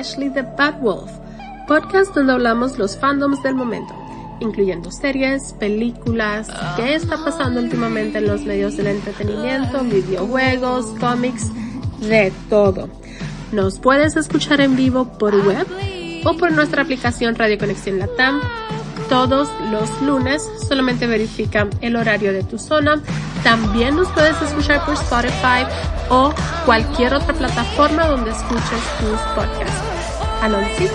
Ashley the Bad Wolf, podcast donde hablamos los fandoms del momento, incluyendo series, películas, qué está pasando últimamente en los medios del entretenimiento, videojuegos, cómics, de todo. Nos puedes escuchar en vivo por web o por nuestra aplicación Radio Conexión Latam todos los lunes. Solamente verifica el horario de tu zona. También nos puedes escuchar por Spotify o cualquier otra plataforma donde escuches tus podcasts. Anonsi.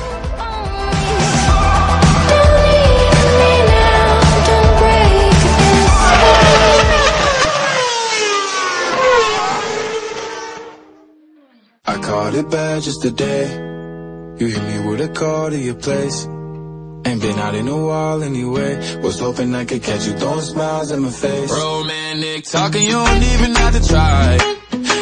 I caught it bad just today. You hit me with a call to your place. Ain't been out in a while anyway. Was hoping I could catch you throwing smiles in my face. Romantic talking, you don't even have to try.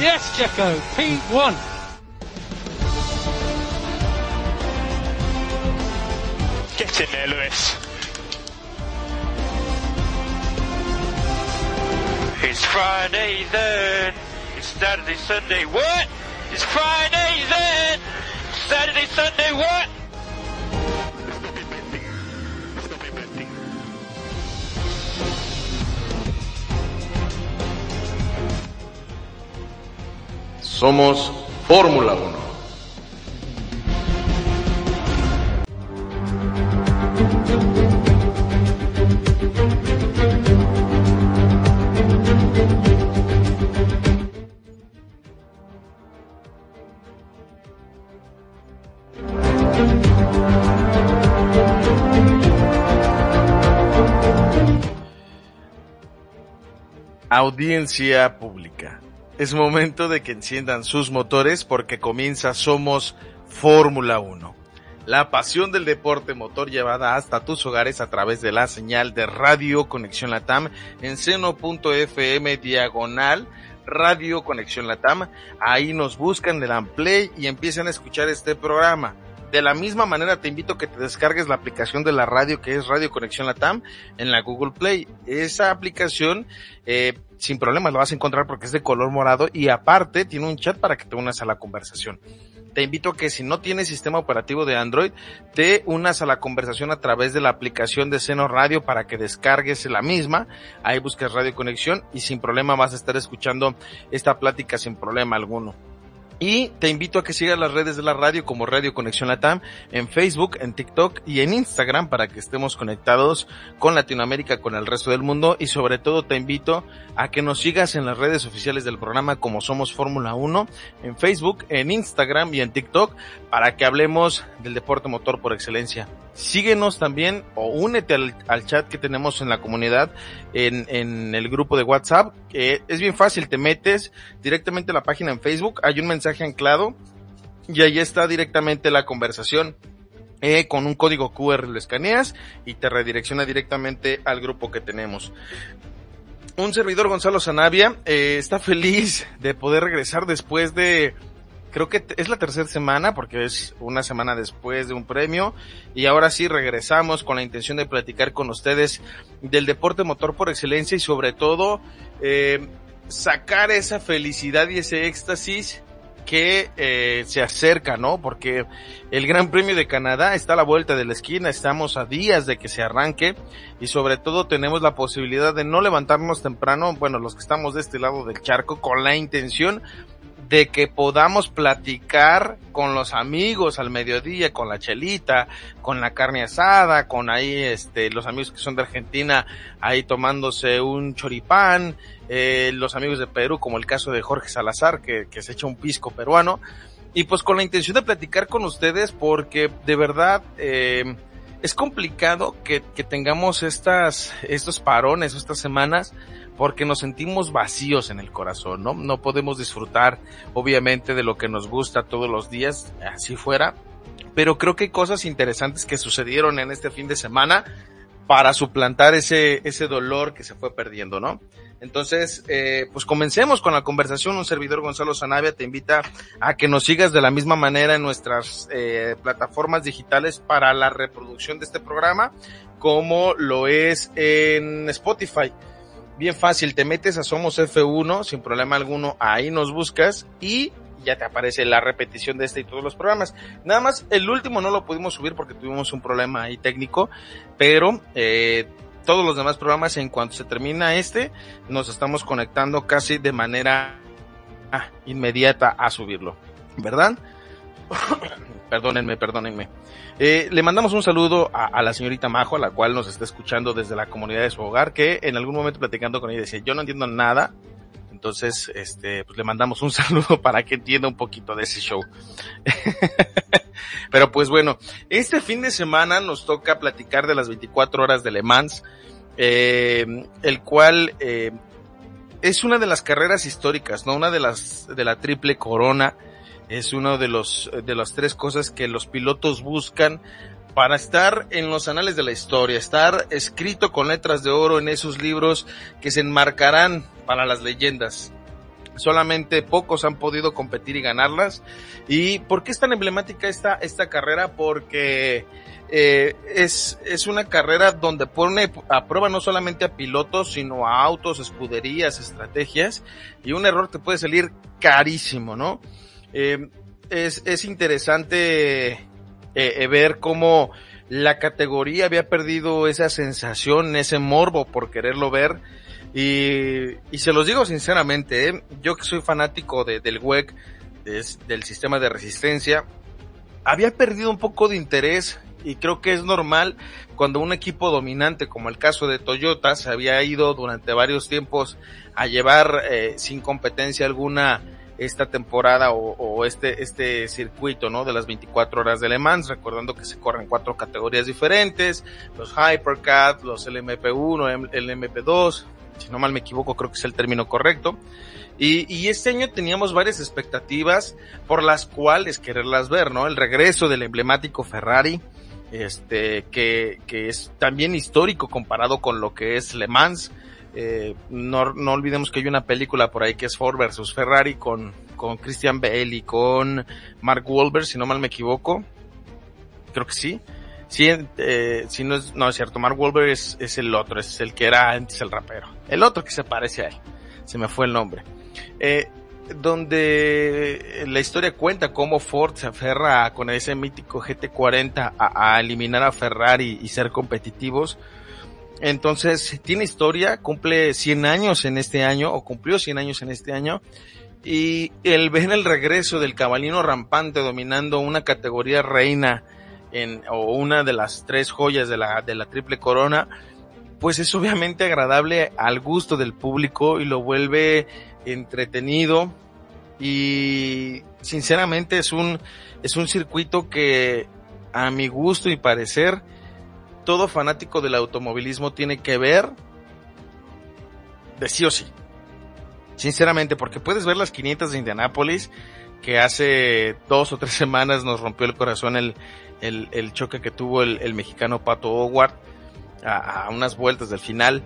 Yes, Jacko, P1. Get in there, Lewis. It's Friday then. It's Saturday, Sunday. What? It's Friday then. Saturday, Sunday. What? Somos Fórmula 1. Audiencia pública. Es momento de que enciendan sus motores porque comienza Somos Fórmula 1. La pasión del deporte motor llevada hasta tus hogares a través de la señal de Radio Conexión Latam en seno.fm diagonal Radio Conexión Latam. Ahí nos buscan, le dan play y empiezan a escuchar este programa. De la misma manera te invito a que te descargues la aplicación de la radio que es Radio Conexión Latam en la Google Play. Esa aplicación eh, sin problemas la vas a encontrar porque es de color morado y aparte tiene un chat para que te unas a la conversación. Te invito a que si no tienes sistema operativo de Android, te unas a la conversación a través de la aplicación de Seno Radio para que descargues la misma. Ahí buscas Radio Conexión y sin problema vas a estar escuchando esta plática sin problema alguno. Y te invito a que sigas las redes de la radio como Radio Conexión Latam en Facebook, en TikTok y en Instagram para que estemos conectados con Latinoamérica, con el resto del mundo y sobre todo te invito a que nos sigas en las redes oficiales del programa como Somos Fórmula 1 en Facebook, en Instagram y en TikTok para que hablemos del deporte motor por excelencia. Síguenos también o únete al, chat que tenemos en la comunidad en, el grupo de WhatsApp. es bien fácil, te metes directamente a la página en Facebook, hay un mensaje anclado y ahí está directamente la conversación. Eh, con un código QR lo escaneas y te redirecciona directamente al grupo que tenemos. Un servidor Gonzalo Sanavia eh, está feliz de poder regresar después de creo que es la tercera semana porque es una semana después de un premio y ahora sí regresamos con la intención de platicar con ustedes del deporte motor por excelencia y sobre todo eh, sacar esa felicidad y ese éxtasis que eh, se acerca, ¿no? Porque el Gran Premio de Canadá está a la vuelta de la esquina, estamos a días de que se arranque y sobre todo tenemos la posibilidad de no levantarnos temprano, bueno, los que estamos de este lado del charco, con la intención de que podamos platicar con los amigos al mediodía, con la chelita, con la carne asada, con ahí este los amigos que son de Argentina ahí tomándose un choripán, eh, los amigos de Perú como el caso de Jorge Salazar que, que se echa un pisco peruano. Y pues con la intención de platicar con ustedes porque de verdad eh, es complicado que, que tengamos estas estos parones estas semanas porque nos sentimos vacíos en el corazón, ¿no? No podemos disfrutar, obviamente, de lo que nos gusta todos los días, así fuera, pero creo que hay cosas interesantes que sucedieron en este fin de semana para suplantar ese, ese dolor que se fue perdiendo, ¿no? Entonces, eh, pues comencemos con la conversación. Un servidor Gonzalo Zanavia te invita a que nos sigas de la misma manera en nuestras eh, plataformas digitales para la reproducción de este programa, como lo es en Spotify. Bien fácil, te metes a Somos F1 sin problema alguno, ahí nos buscas y ya te aparece la repetición de este y todos los programas. Nada más, el último no lo pudimos subir porque tuvimos un problema ahí técnico, pero eh, todos los demás programas, en cuanto se termina este, nos estamos conectando casi de manera ah, inmediata a subirlo, ¿verdad? perdónenme, perdónenme. Eh, le mandamos un saludo a, la señorita Majo, a la cual nos está escuchando desde la comunidad de su hogar, que en algún momento platicando con ella decía, yo no entiendo nada entonces, este, pues le mandamos un saludo para que entienda un poquito de ese show. Pero pues bueno, este fin de semana nos toca platicar de las 24 horas de Le Mans, eh, el cual eh, es una de las carreras históricas, ¿no? Una de las de la triple corona. Es uno de los de las tres cosas que los pilotos buscan para estar en los anales de la historia, estar escrito con letras de oro en esos libros que se enmarcarán para las leyendas. Solamente pocos han podido competir y ganarlas. ¿Y por qué es tan emblemática esta, esta carrera? Porque eh, es, es una carrera donde pone a prueba no solamente a pilotos, sino a autos, escuderías, estrategias, y un error te puede salir carísimo, ¿no? Eh, es, es interesante eh, eh, ver cómo la categoría había perdido esa sensación, ese morbo por quererlo ver, y, y se los digo sinceramente, ¿eh? yo que soy fanático de, del WEC, del sistema de resistencia, había perdido un poco de interés y creo que es normal cuando un equipo dominante como el caso de Toyota se había ido durante varios tiempos a llevar eh, sin competencia alguna esta temporada o, o, este, este circuito, ¿no? De las 24 horas de Le Mans, recordando que se corren cuatro categorías diferentes, los Hypercat, los LMP1, el MP2, si no mal me equivoco, creo que es el término correcto. Y, y, este año teníamos varias expectativas por las cuales quererlas ver, ¿no? El regreso del emblemático Ferrari, este, que, que es también histórico comparado con lo que es Le Mans. Eh, no, no olvidemos que hay una película por ahí que es Ford versus Ferrari con, con Christian Bale y con Mark Wahlberg, si no mal me equivoco. Creo que sí. Sí, eh, si no es, no es cierto, Mark Wahlberg es, es el otro, es el que era antes el rapero. El otro que se parece a él. Se me fue el nombre. Eh, donde la historia cuenta cómo Ford se aferra con ese mítico GT40 a, a eliminar a Ferrari y ser competitivos. Entonces, tiene historia, cumple 100 años en este año, o cumplió 100 años en este año, y el ver el regreso del cabalino rampante dominando una categoría reina en, o una de las tres joyas de la, de la triple corona, pues es obviamente agradable al gusto del público y lo vuelve entretenido. Y sinceramente es un, es un circuito que a mi gusto y parecer todo fanático del automovilismo tiene que ver de sí o sí. Sinceramente, porque puedes ver las 500 de Indianápolis, que hace dos o tres semanas nos rompió el corazón el, el, choque que tuvo el, mexicano Pato Howard a, a, unas vueltas del final.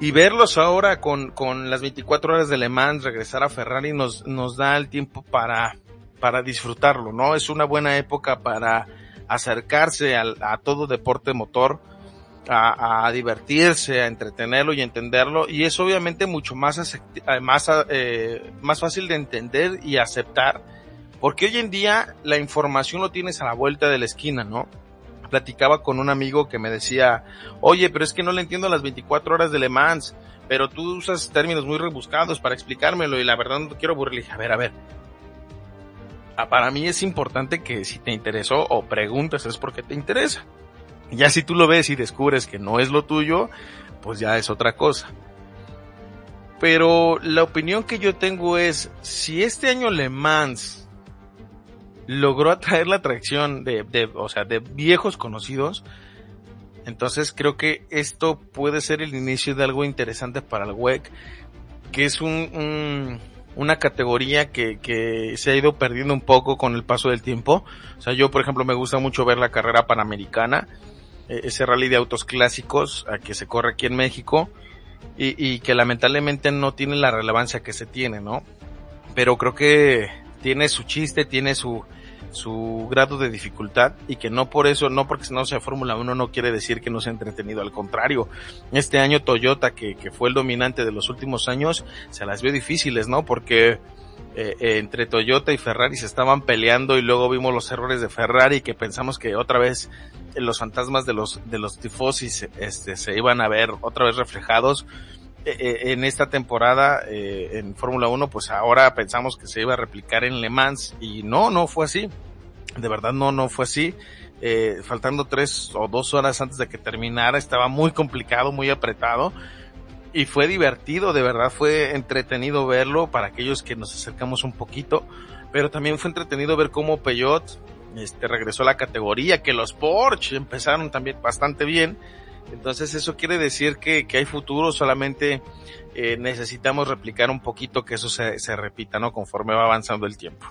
Y verlos ahora con, con las 24 horas de Le Mans, regresar a Ferrari, nos, nos da el tiempo para, para disfrutarlo, ¿no? Es una buena época para acercarse a, a todo deporte motor, a, a, divertirse, a entretenerlo y entenderlo, y es obviamente mucho más, más, eh, más fácil de entender y aceptar porque hoy en día la información lo tienes a la vuelta de la esquina, ¿no? Platicaba con un amigo que me decía, oye, pero es que no le entiendo las 24 horas de Le Mans, pero tú usas términos muy rebuscados para explicármelo y la verdad no quiero aburrir. Le dije, a ver, a ver. Ah, para mí es importante que si te interesó o preguntas es porque te interesa. Ya si tú lo ves y descubres que no es lo tuyo, pues ya es otra cosa. Pero la opinión que yo tengo es, si este año Le Mans logró atraer la atracción de, de, o sea, de viejos conocidos. Entonces creo que esto puede ser el inicio de algo interesante para el WEC, que es un, un, una categoría que, que se ha ido perdiendo un poco con el paso del tiempo. O sea, yo por ejemplo me gusta mucho ver la carrera panamericana, e, ese rally de autos clásicos que se corre aquí en México y, y que lamentablemente no tiene la relevancia que se tiene, ¿no? Pero creo que tiene su chiste, tiene su, su grado de dificultad y que no por eso, no porque no sea Fórmula 1 no quiere decir que no sea entretenido, al contrario, este año Toyota que, que fue el dominante de los últimos años se las vio difíciles, ¿no? Porque eh, eh, entre Toyota y Ferrari se estaban peleando y luego vimos los errores de Ferrari que pensamos que otra vez los fantasmas de los de los tifosis este se iban a ver otra vez reflejados eh, en esta temporada eh, en Fórmula 1, pues ahora pensamos que se iba a replicar en Le Mans y no, no fue así. De verdad no, no fue así. Eh, faltando tres o dos horas antes de que terminara, estaba muy complicado, muy apretado y fue divertido, de verdad fue entretenido verlo para aquellos que nos acercamos un poquito, pero también fue entretenido ver cómo Peugeot este, regresó a la categoría, que los Porsche empezaron también bastante bien entonces eso quiere decir que, que hay futuro, solamente eh, necesitamos replicar un poquito que eso se, se, repita, ¿no? Conforme va avanzando el tiempo.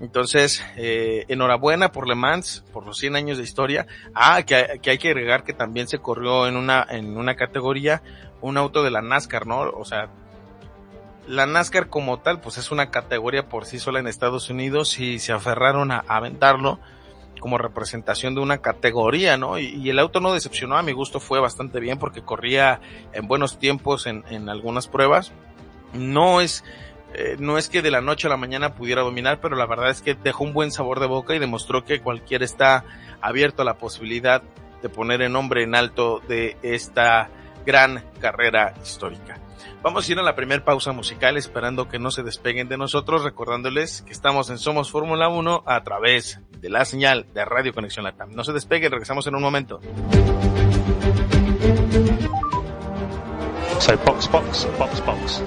Entonces, eh, enhorabuena por Le Mans, por los 100 años de historia. Ah, que, que hay que agregar que también se corrió en una, en una categoría un auto de la NASCAR, ¿no? O sea, la NASCAR como tal, pues es una categoría por sí sola en Estados Unidos y se aferraron a, a aventarlo como representación de una categoría, ¿no? Y, el auto no decepcionó, a mi gusto fue bastante bien porque corría en buenos tiempos en, en algunas pruebas. No es, eh, no es que de la noche a la mañana pudiera dominar, pero la verdad es que dejó un buen sabor de boca y demostró que cualquiera está abierto a la posibilidad de poner el nombre en alto de esta gran carrera histórica. Vamos a ir a la primera pausa musical esperando que no se despeguen de nosotros, recordándoles que estamos en Somos Fórmula 1 a través de la señal de Radio Conexión Latam. No se despeguen, regresamos en un momento. So box, box, box, box.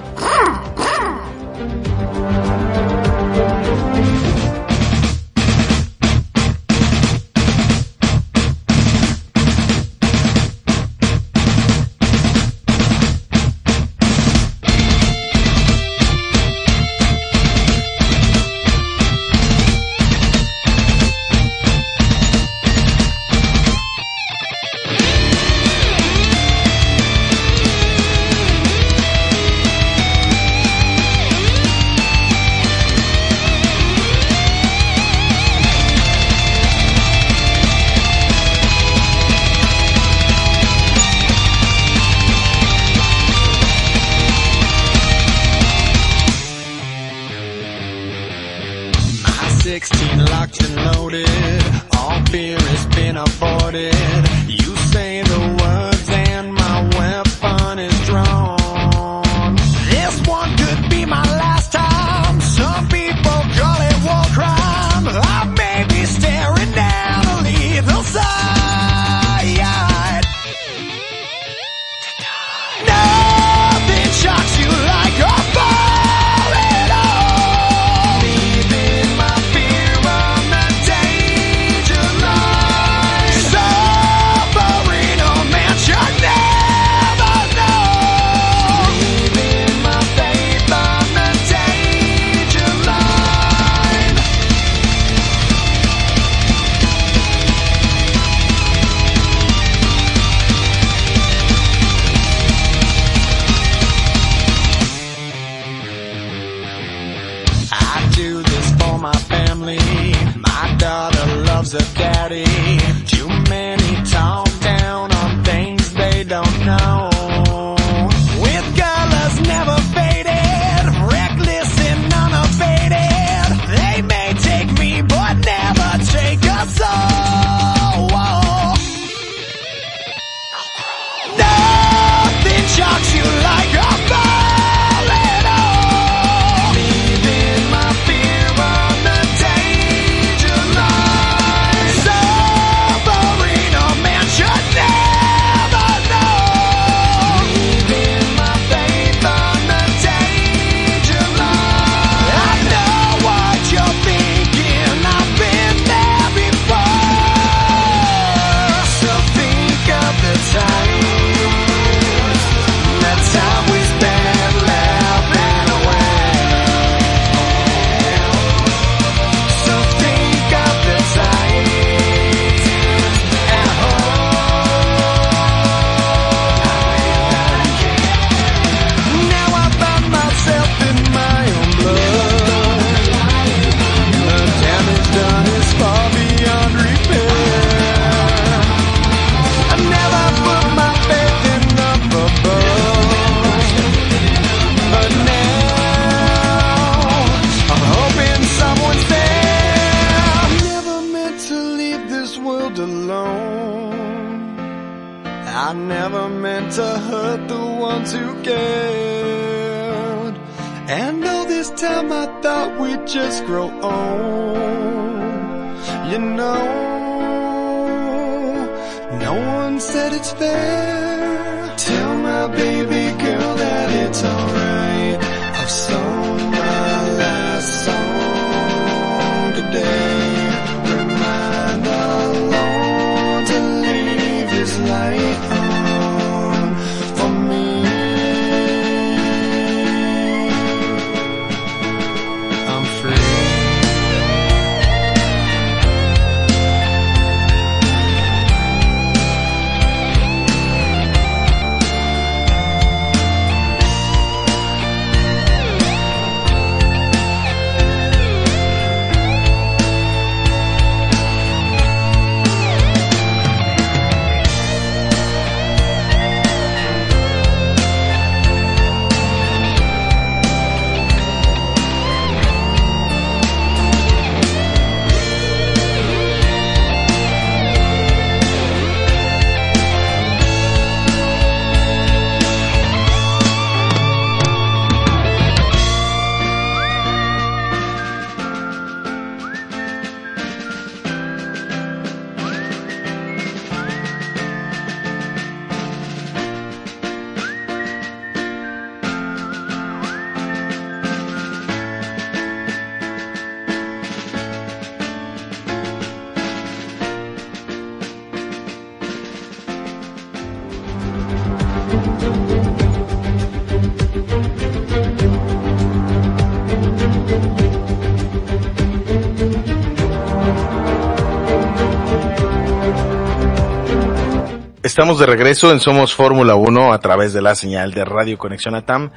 Estamos de regreso en Somos Fórmula 1 a través de la señal de Radio Conexión Atam.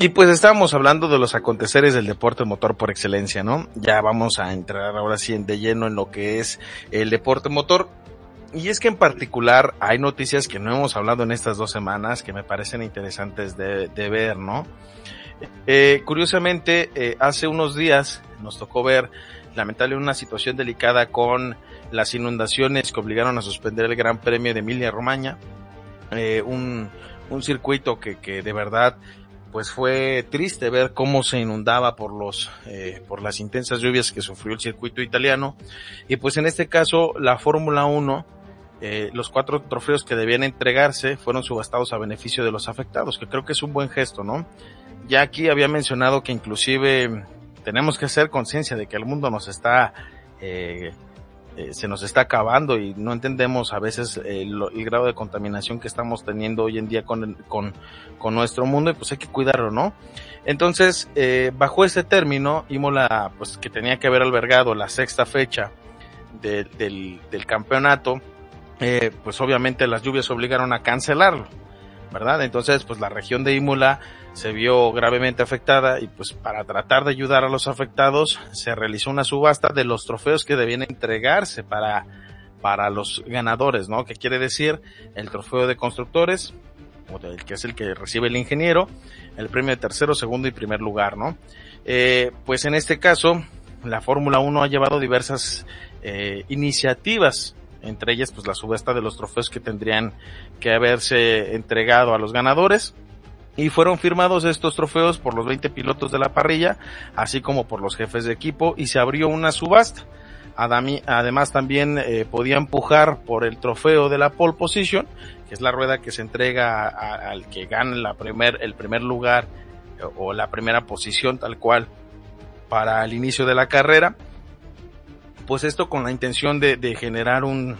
Y pues estábamos hablando de los aconteceres del deporte motor por excelencia, ¿no? Ya vamos a entrar ahora sí de lleno en lo que es el deporte motor. Y es que en particular hay noticias que no hemos hablado en estas dos semanas que me parecen interesantes de, ver, ¿no? Eh, curiosamente, eh, hace unos días nos tocó ver lamentablemente una situación delicada con las inundaciones que obligaron a suspender el Gran Premio de Emilia Romagna, eh, un, un circuito que, que de verdad pues fue triste ver cómo se inundaba por los eh, por las intensas lluvias que sufrió el circuito italiano. Y pues en este caso la Fórmula 1 eh, los cuatro trofeos que debían entregarse fueron subastados a beneficio de los afectados que creo que es un buen gesto no ya aquí había mencionado que inclusive tenemos que hacer conciencia de que el mundo nos está eh, eh, se nos está acabando y no entendemos a veces eh, el grado de contaminación que estamos teniendo hoy en día con, con, con nuestro mundo y pues hay que cuidarlo, ¿no? Entonces, eh, bajo ese término, Imola, pues que tenía que haber albergado la sexta fecha de, del, del campeonato, eh, pues obviamente las lluvias obligaron a cancelarlo, ¿verdad? Entonces, pues la región de Imola se vio gravemente afectada y pues para tratar de ayudar a los afectados se realizó una subasta de los trofeos que debían entregarse para, para los ganadores, ¿no? Que quiere decir el trofeo de constructores, que es el que recibe el ingeniero, el premio de tercero, segundo y primer lugar, ¿no? Eh, pues en este caso, la Fórmula 1 ha llevado diversas eh, iniciativas, entre ellas pues la subasta de los trofeos que tendrían que haberse entregado a los ganadores, y fueron firmados estos trofeos por los 20 pilotos de la parrilla, así como por los jefes de equipo, y se abrió una subasta. Además también eh, podía empujar por el trofeo de la pole position, que es la rueda que se entrega al que gane primer, el primer lugar o la primera posición tal cual para el inicio de la carrera. Pues esto con la intención de, de generar un,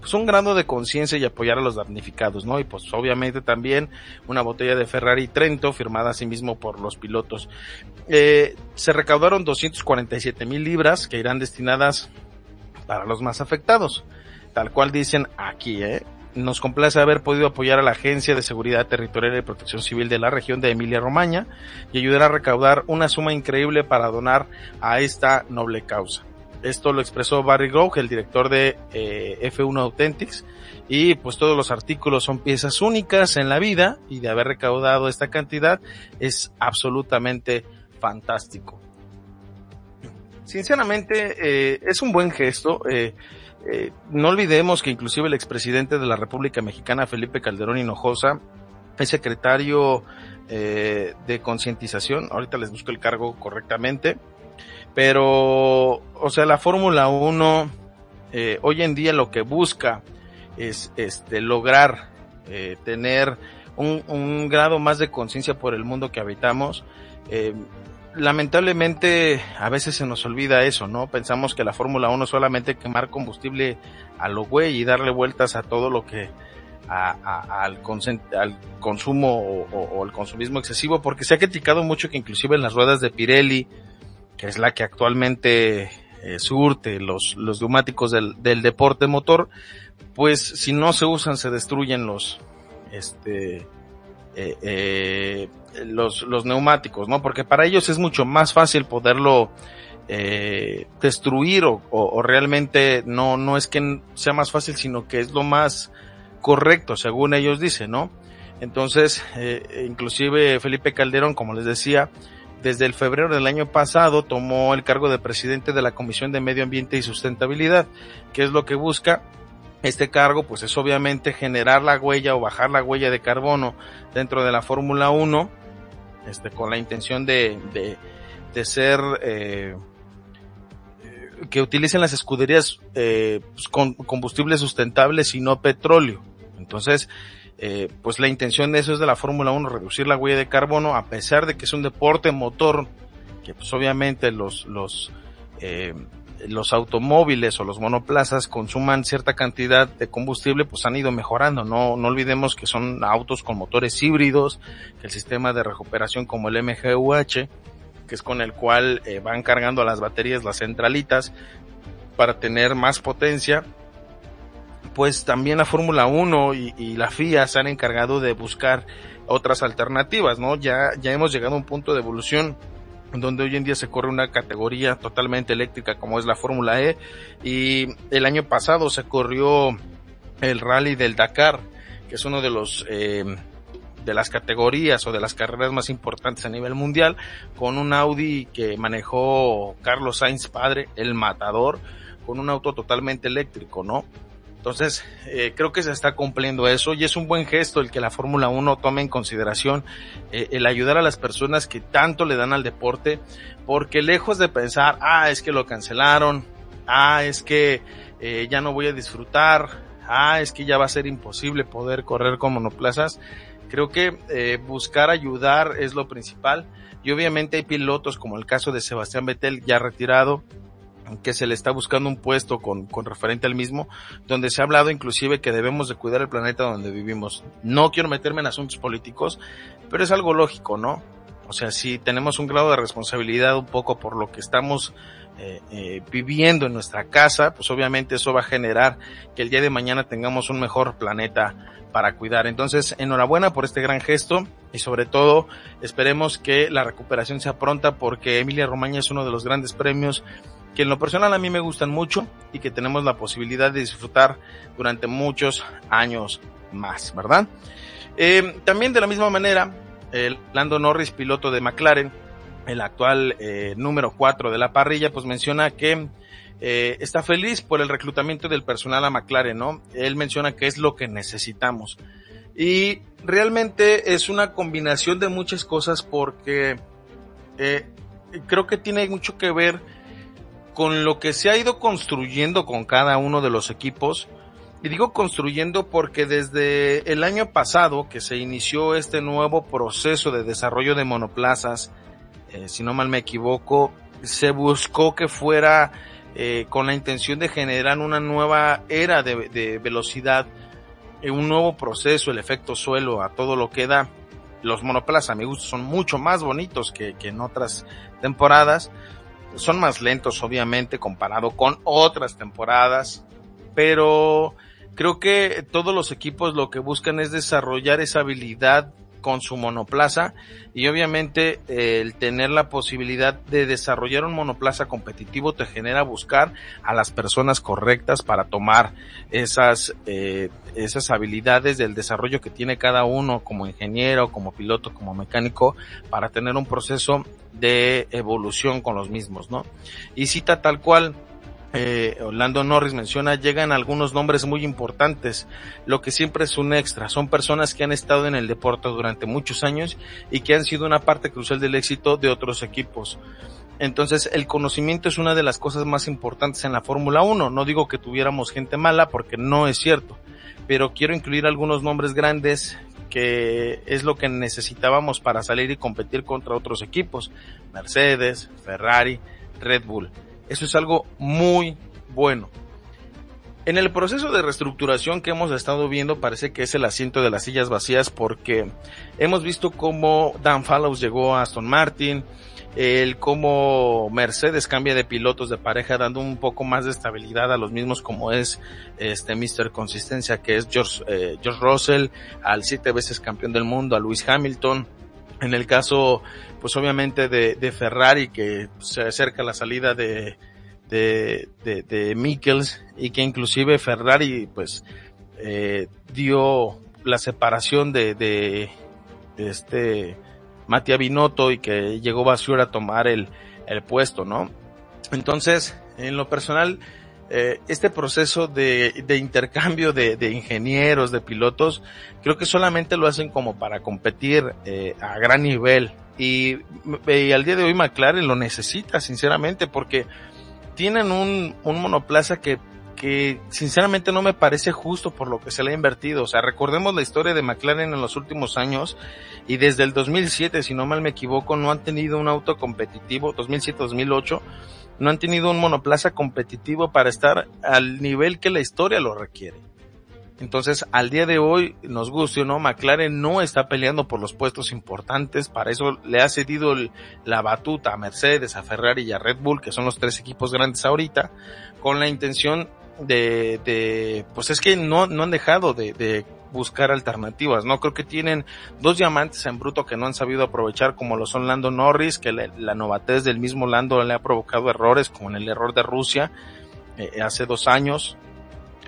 pues un grado de conciencia y apoyar a los damnificados, ¿no? Y pues obviamente también una botella de Ferrari Trento firmada asimismo por los pilotos. Eh, se recaudaron 247 mil libras que irán destinadas para los más afectados, tal cual dicen aquí, ¿eh? Nos complace haber podido apoyar a la Agencia de Seguridad Territorial y Protección Civil de la región de Emilia Romagna y ayudar a recaudar una suma increíble para donar a esta noble causa. Esto lo expresó Barry Grove, el director de eh, F1 Authentics, y pues todos los artículos son piezas únicas en la vida y de haber recaudado esta cantidad es absolutamente fantástico. Sinceramente, eh, es un buen gesto. Eh, Eh, no olvidemos que inclusive el expresidente de la República Mexicana, Felipe Calderón Hinojosa, es secretario de concientización, ahorita les busco el cargo correctamente, pero, o sea, la Fórmula 1 eh, hoy en día lo que busca es este, lograr eh, tener un, un, grado más de conciencia por el mundo que habitamos. Eh, lamentablemente a veces se nos olvida eso, ¿no? Pensamos que la Fórmula 1 es solamente quemar combustible a lo güey y darle vueltas a todo lo que a, a, al, al, consumo o, o, o, el consumismo excesivo, porque se ha criticado mucho que inclusive en las ruedas de Pirelli, que es la que actualmente eh, surte los, los neumáticos del, del deporte motor, pues si no se usan se destruyen los, este, eh, eh, los, los neumáticos, ¿no? Porque para ellos es mucho más fácil poderlo eh, destruir o, o, o, realmente no, no es que sea más fácil, sino que es lo más correcto, según ellos dicen, ¿no? Entonces, eh, inclusive Felipe Calderón, como les decía, desde el febrero del año pasado tomó el cargo de presidente de la Comisión de Medio Ambiente y Sustentabilidad, que es lo que busca este cargo, pues es obviamente generar la huella o bajar la huella de carbono dentro de la Fórmula 1, este, con la intención de, de, de ser, eh, que utilicen las escuderías eh, pues con combustibles sustentables y no petróleo. Entonces, eh, pues la intención de eso es de la Fórmula 1, reducir la huella de carbono, a pesar de que es un deporte motor, que pues obviamente los, los, eh, los automóviles o los monoplazas consuman cierta cantidad de combustible, pues han ido mejorando. No, no olvidemos que son autos con motores híbridos, que el sistema de recuperación como el MGUH, que es con el cual eh, van cargando las baterías, las centralitas, para tener más potencia, pues también la Fórmula 1 y, y, la FIA se han encargado de buscar otras alternativas, ¿no? Ya, ya hemos llegado a un punto de evolución donde hoy en día se corre una categoría totalmente eléctrica como es la Fórmula E y el año pasado se corrió el rally del Dakar, que es uno de los eh, de las categorías o de las carreras más importantes a nivel mundial, con un Audi que manejó Carlos Sainz padre, el matador, con un auto totalmente eléctrico, ¿no? Entonces, eh, creo que se está cumpliendo eso y es un buen gesto el que la Fórmula 1 tome en consideración eh, el ayudar a las personas que tanto le dan al deporte, porque lejos de pensar, ah, es que lo cancelaron, ah, es que eh, ya no voy a disfrutar, ah, es que ya va a ser imposible poder correr con monoplazas, creo que eh, buscar ayudar es lo principal. Y obviamente hay pilotos como el caso de Sebastián Vettel ya retirado, que se le está buscando un puesto con, con, referente al mismo, donde se ha hablado inclusive que debemos de cuidar el planeta donde vivimos. No quiero meterme en asuntos políticos, pero es algo lógico, ¿no? O sea, si tenemos un grado de responsabilidad un poco por lo que estamos eh, eh, viviendo en nuestra casa, pues obviamente eso va a generar que el día de mañana tengamos un mejor planeta para cuidar. Entonces, enhorabuena por este gran gesto y sobre todo esperemos que la recuperación sea pronta porque Emilia Romagna es uno de los grandes premios que en lo personal a mí me gustan mucho y que tenemos la posibilidad de disfrutar durante muchos años más, ¿verdad? Eh, también de la misma manera, el Lando Norris, piloto de McLaren, el actual eh, número 4 de la parrilla, pues menciona que eh, está feliz por el reclutamiento del personal a McLaren, ¿no? Él menciona que es lo que necesitamos. Y realmente es una combinación de muchas cosas porque creo que tiene mucho que ver con lo que se ha ido construyendo con cada uno de los equipos. Y digo construyendo porque desde el año pasado que se inició este nuevo proceso de desarrollo de monoplazas, eh, si no mal me equivoco, se buscó que fuera eh, con la intención de generar una nueva era de, velocidad, eh, un nuevo proceso, el efecto suelo, a todo lo que da. Los monoplazas a mi gusto son mucho más bonitos que, que en otras temporadas son más lentos obviamente comparado con otras temporadas, pero creo que todos los equipos lo que buscan es desarrollar esa habilidad con su monoplaza y obviamente eh, el tener la posibilidad de desarrollar un monoplaza competitivo te genera buscar a las personas correctas para tomar esas eh, esas habilidades del desarrollo que tiene cada uno como ingeniero, como piloto, como mecánico para tener un proceso de evolución con los mismos, ¿no? Y cita tal cual eh, Orlando Norris menciona, llegan algunos nombres muy importantes, lo que siempre es un extra. Son personas que han estado en el deporte durante muchos años y que han sido una parte crucial del éxito de otros equipos. Entonces, el conocimiento es una de las cosas más importantes en la Fórmula 1. No digo que tuviéramos gente mala porque no es cierto, pero quiero incluir algunos nombres grandes que es lo que necesitábamos para salir y competir contra otros equipos. Mercedes, Ferrari, Red Bull. Eso es algo muy bueno. En el proceso de reestructuración que hemos estado viendo parece que es el asiento de las sillas vacías porque hemos visto cómo Dan Fallows llegó a Aston Martin, el cómo Mercedes cambia de pilotos de pareja dando un poco más de estabilidad a los mismos como es este Mr. Consistencia que es George, eh, George Russell, al siete veces campeón del mundo, a Lewis Hamilton, en el caso, pues obviamente de, de Ferrari, que se acerca la salida de, de, de, de Mikkels y que inclusive Ferrari, pues, eh, dio la separación de, de, de este Mattia Binotto y que llegó Basura a tomar el, el puesto, ¿no? Entonces, en lo personal, eh, este proceso de, intercambio de, ingenieros, de pilotos, creo que solamente lo hacen como para competir eh, a gran nivel. Y, al día de hoy McLaren lo necesita, sinceramente, porque tienen un, un monoplaza que, que sinceramente no me parece justo por lo que se le ha invertido. O sea, recordemos la historia de McLaren en los últimos años y desde el 2007, si no mal me equivoco, no han tenido un auto competitivo, 2007-2008, no han tenido un monoplaza competitivo para estar al nivel que la historia lo requiere. Entonces, al día de hoy, nos guste o no, McLaren no está peleando por los puestos importantes, para eso le ha cedido el, la batuta a Mercedes, a Ferrari y a Red Bull, que son los tres equipos grandes ahorita, con la intención de, de pues es que no, no han dejado de, de buscar alternativas, ¿no? Creo que tienen dos diamantes en bruto que no han sabido aprovechar, como lo son Lando Norris, que la, la novatez del mismo Lando le ha provocado errores, como en el error de Rusia eh, hace dos años.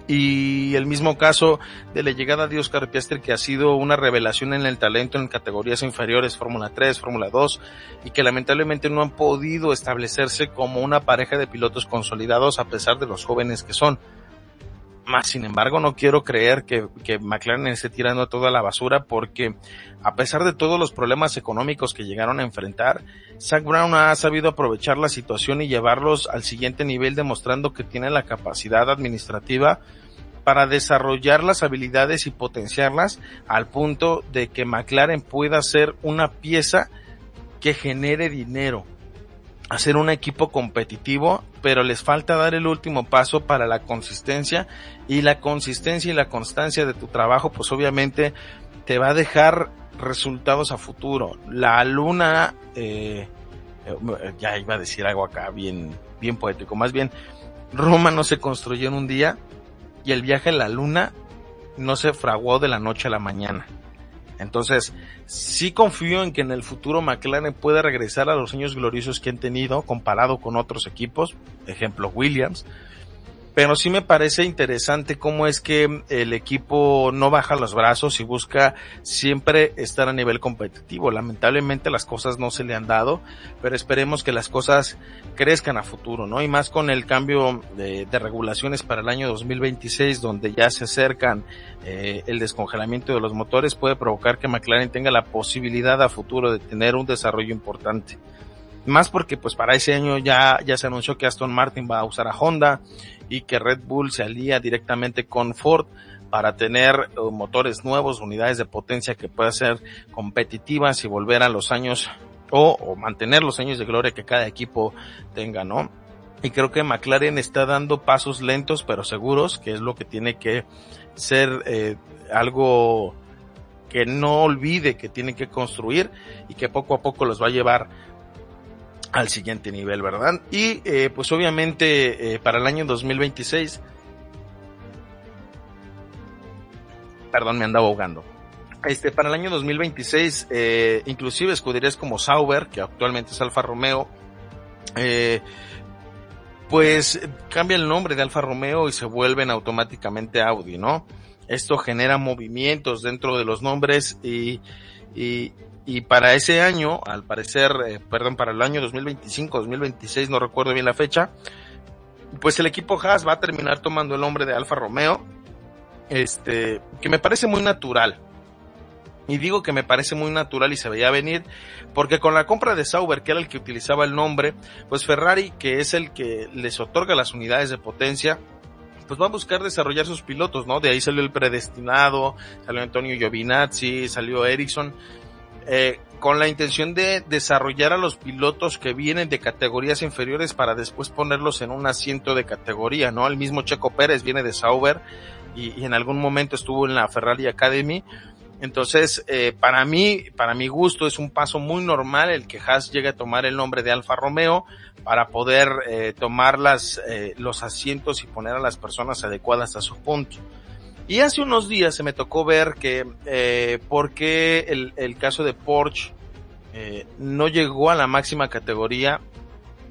Y el mismo caso de la llegada de Oscar Piastri, que ha sido una revelación en el talento en categorías inferiores, Fórmula 3, Fórmula 2, y que lamentablemente no han podido establecerse como una pareja de pilotos consolidados a pesar de los jóvenes que son. Más sin embargo, no quiero creer que, que McLaren esté tirando toda la basura porque a pesar de todos los problemas económicos que llegaron a enfrentar, Zach Brown ha sabido aprovechar la situación y llevarlos al siguiente nivel demostrando que tiene la capacidad administrativa para desarrollar las habilidades y potenciarlas al punto de que McLaren pueda ser una pieza que genere dinero hacer un equipo competitivo, pero les falta dar el último paso para la consistencia y la consistencia y la constancia de tu trabajo, pues obviamente te va a dejar resultados a futuro. La luna, eh, ya iba a decir algo acá bien, bien poético, más bien, Roma no se construyó en un día y el viaje a la luna no se fraguó de la noche a la mañana. Entonces, sí confío en que en el futuro McLaren pueda regresar a los años gloriosos que han tenido comparado con otros equipos, ejemplo Williams, pero sí me parece interesante cómo es que el equipo no baja los brazos y busca siempre estar a nivel competitivo. Lamentablemente las cosas no se le han dado, pero esperemos que las cosas crezcan a futuro, ¿no? Y más con el cambio de, regulaciones para el año 2026, donde ya se acercan eh, el descongelamiento de los motores, puede provocar que McLaren tenga la posibilidad a futuro de tener un desarrollo importante más porque pues para ese año ya, ya se anunció que Aston Martin va a usar a Honda y que Red Bull se alía directamente con Ford para tener uh, motores nuevos, unidades de potencia que puedan ser competitivas y volver a los años o, o, mantener los años de gloria que cada equipo tenga, ¿no? Y creo que McLaren está dando pasos lentos pero seguros, que es lo que tiene que ser eh, algo que no olvide que tiene que construir y que poco a poco los va a llevar al siguiente nivel, ¿verdad? Y eh, pues obviamente eh, para el año 2026, perdón, me andaba ahogando. Este, para el año 2026, eh, inclusive escuderías como Sauber, que actualmente es Alfa Romeo, eh, pues cambia el nombre de Alfa Romeo y se vuelven automáticamente Audi, ¿no? Esto genera movimientos dentro de los nombres y, y, y para ese año, al parecer, eh, perdón, para el año 2025, 2026, no recuerdo bien la fecha, pues el equipo Haas va a terminar tomando el nombre de Alfa Romeo, este, que me parece muy natural. Y digo que me parece muy natural y se veía venir, porque con la compra de Sauber, que era el que utilizaba el nombre, pues Ferrari, que es el que les otorga las unidades de potencia, pues va a buscar desarrollar sus pilotos, ¿no? De ahí salió el predestinado, salió Antonio Giovinazzi, salió Ericsson, eh, con la intención de desarrollar a los pilotos que vienen de categorías inferiores para después ponerlos en un asiento de categoría, ¿no? El mismo Checo Pérez viene de Sauber y, y en algún momento estuvo en la Ferrari Academy, entonces, eh, para mí, para mi gusto, es un paso muy normal el que Haas llegue a tomar el nombre de Alfa Romeo para poder eh, tomar las, eh, los asientos y poner a las personas adecuadas a su punto. Y hace unos días se me tocó ver que, eh, por qué el, el caso de Porsche eh, no llegó a la máxima categoría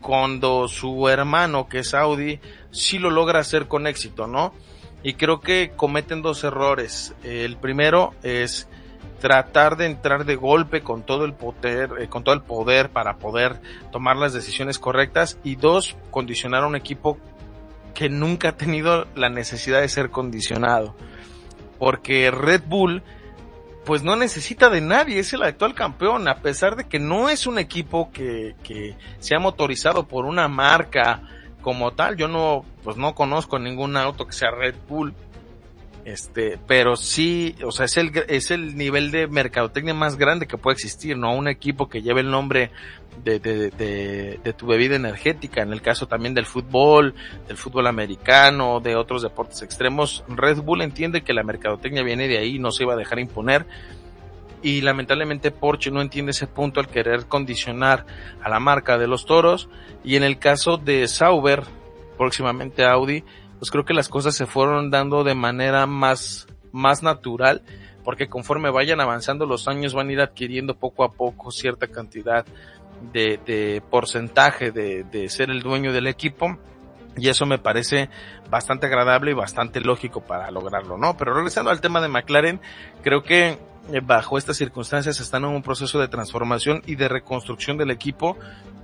cuando su hermano, que es Audi, sí lo logra hacer con éxito, ¿no? Y creo que cometen dos errores. El primero es tratar de entrar de golpe con todo el poder, eh, con todo el poder para poder tomar las decisiones correctas y dos, condicionar a un equipo que nunca ha tenido la necesidad de ser condicionado. Porque Red Bull pues no necesita de nadie, es el actual campeón, a pesar de que no es un equipo que, que sea motorizado por una marca, como tal, yo no, pues no conozco ningún auto que sea Red Bull. Este, pero sí, o sea, es el, es el nivel de mercadotecnia más grande que puede existir, ¿no? Un equipo que lleve el nombre de, de, de, de, tu bebida energética, en el caso también del fútbol, del fútbol americano, de otros deportes extremos. Red Bull entiende que la mercadotecnia viene de ahí, no se iba a dejar imponer y lamentablemente Porsche no entiende ese punto al querer condicionar a la marca de los toros y en el caso de Sauber, próximamente Audi, pues creo que las cosas se fueron dando de manera más, más natural porque conforme vayan avanzando los años van a ir adquiriendo poco a poco cierta cantidad de, de porcentaje de, de ser el dueño del equipo y eso me parece bastante agradable y bastante lógico para lograrlo, ¿no? Pero regresando al tema de McLaren, creo que bajo estas circunstancias están en un proceso de transformación y de reconstrucción del equipo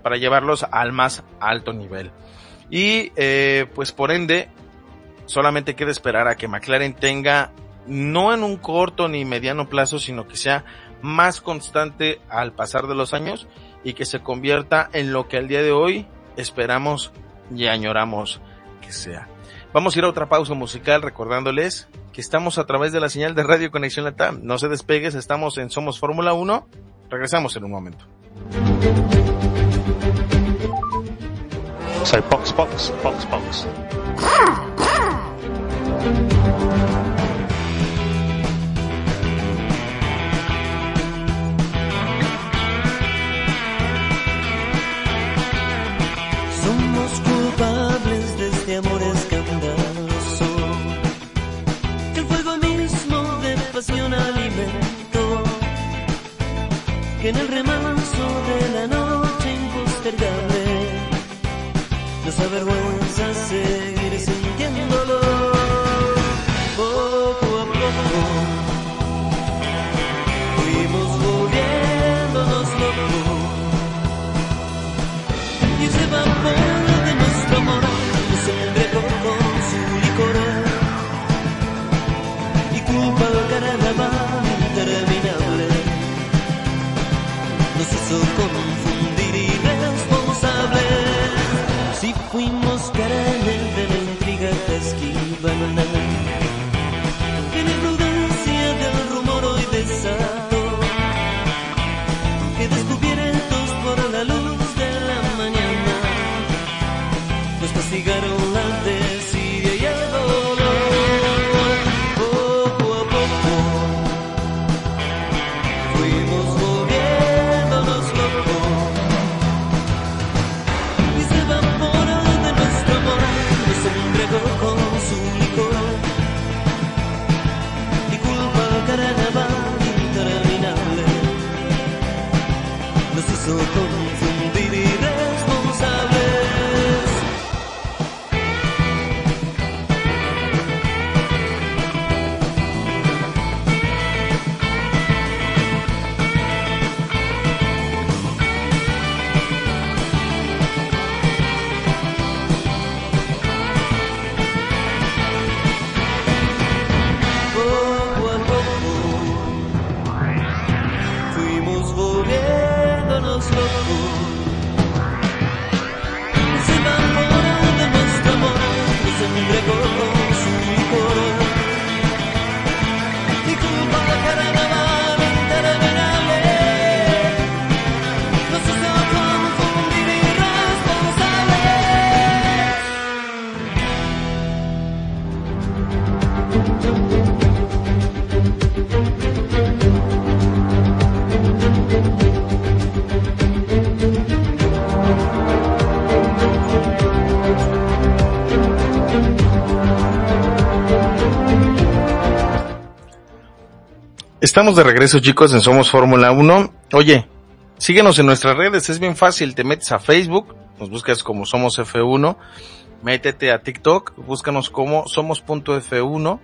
para llevarlos al más alto nivel. Y eh, pues por ende, solamente queda esperar a que McLaren tenga, no en un corto ni mediano plazo, sino que sea más constante al pasar de los años y que se convierta en lo que al día de hoy esperamos y añoramos que sea. Vamos a ir a otra pausa musical recordándoles que estamos a través de la señal de Radio Conexión Latam. No se despegues, estamos en Somos Fórmula 1. Regresamos en un momento. So box, box, box, box. En el remanso sun. Estamos de regreso chicos en Somos Fórmula 1. Oye, síguenos en nuestras redes, es bien fácil, te metes a Facebook, nos buscas como Somos F1, métete a TikTok, búscanos como Somos.f1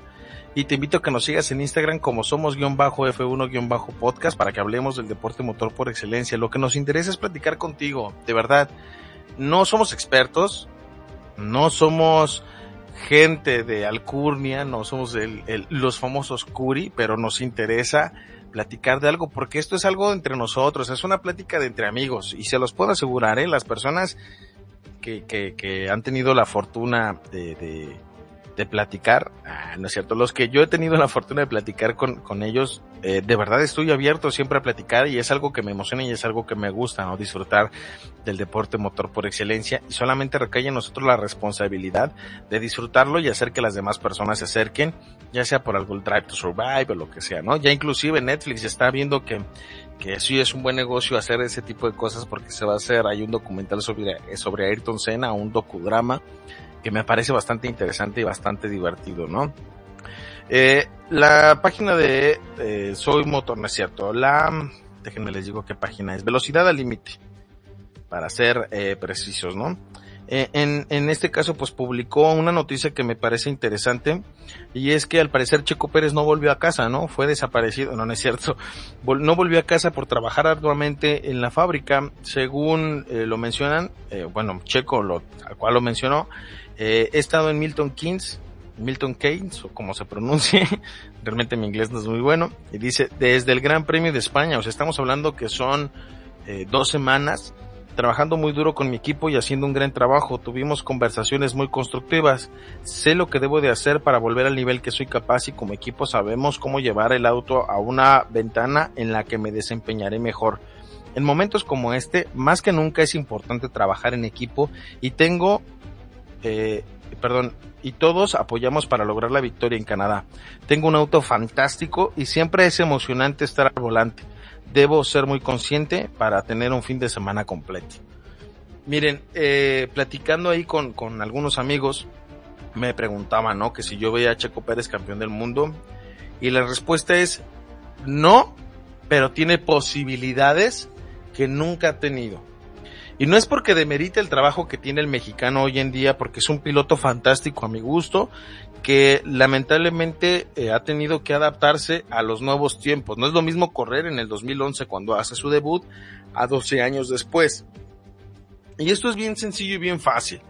y te invito a que nos sigas en Instagram como Somos-F1-podcast para que hablemos del deporte motor por excelencia. Lo que nos interesa es platicar contigo, de verdad. No somos expertos, no somos gente de alcurnia, no somos el, el, los famosos curi, pero nos interesa platicar de algo, porque esto es algo entre nosotros, es una plática de entre amigos, y se los puedo asegurar, ¿eh? las personas que, que, que han tenido la fortuna de, de, de platicar, ah, no es cierto, los que yo he tenido la fortuna de platicar con, con ellos, eh, de verdad estoy abierto siempre a platicar y es algo que me emociona y es algo que me gusta, ¿no? Disfrutar del deporte motor por excelencia y solamente recae en nosotros la responsabilidad de disfrutarlo y hacer que las demás personas se acerquen, ya sea por algún Drive to Survive o lo que sea, ¿no? Ya inclusive Netflix está viendo que que sí es un buen negocio hacer ese tipo de cosas porque se va a hacer, hay un documental sobre, sobre Ayrton Senna, un docudrama, que me parece bastante interesante y bastante divertido, ¿no? Eh, la página de eh, Soy Motor, no es cierto, la, déjenme les digo qué página es, Velocidad al Límite, para ser eh, precisos, ¿no? Eh, en, en este caso, pues publicó una noticia que me parece interesante, y es que al parecer Checo Pérez no volvió a casa, ¿no? Fue desaparecido, no, no es cierto, no volvió a casa por trabajar arduamente en la fábrica, según eh, lo mencionan, eh, bueno, Checo, lo, al cual lo mencionó, eh, he estado en Milton Keynes, Milton Keynes, o como se pronuncie, realmente mi inglés no es muy bueno, y dice, desde el Gran Premio de España, o sea, estamos hablando que son eh, dos semanas, trabajando muy duro con mi equipo y haciendo un gran trabajo. Tuvimos conversaciones muy constructivas. Sé lo que debo de hacer para volver al nivel que soy capaz y como equipo sabemos cómo llevar el auto a una ventana en la que me desempeñaré mejor. En momentos como este, más que nunca es importante trabajar en equipo y tengo, eh, perdón, y todos apoyamos para lograr la victoria en Canadá. Tengo un auto fantástico y siempre es emocionante estar al volante debo ser muy consciente para tener un fin de semana completo. Miren, eh, platicando ahí con, con algunos amigos, me preguntaban, ¿no? Que si yo veía a Checo Pérez campeón del mundo. Y la respuesta es no, pero tiene posibilidades que nunca ha tenido. Y no es porque demerite el trabajo que tiene el mexicano hoy en día, porque es un piloto fantástico a mi gusto, que lamentablemente eh, ha tenido que adaptarse a los nuevos tiempos. No es lo mismo correr en el 2011 cuando hace su debut a 12 años después. Y esto es bien sencillo y bien fácil.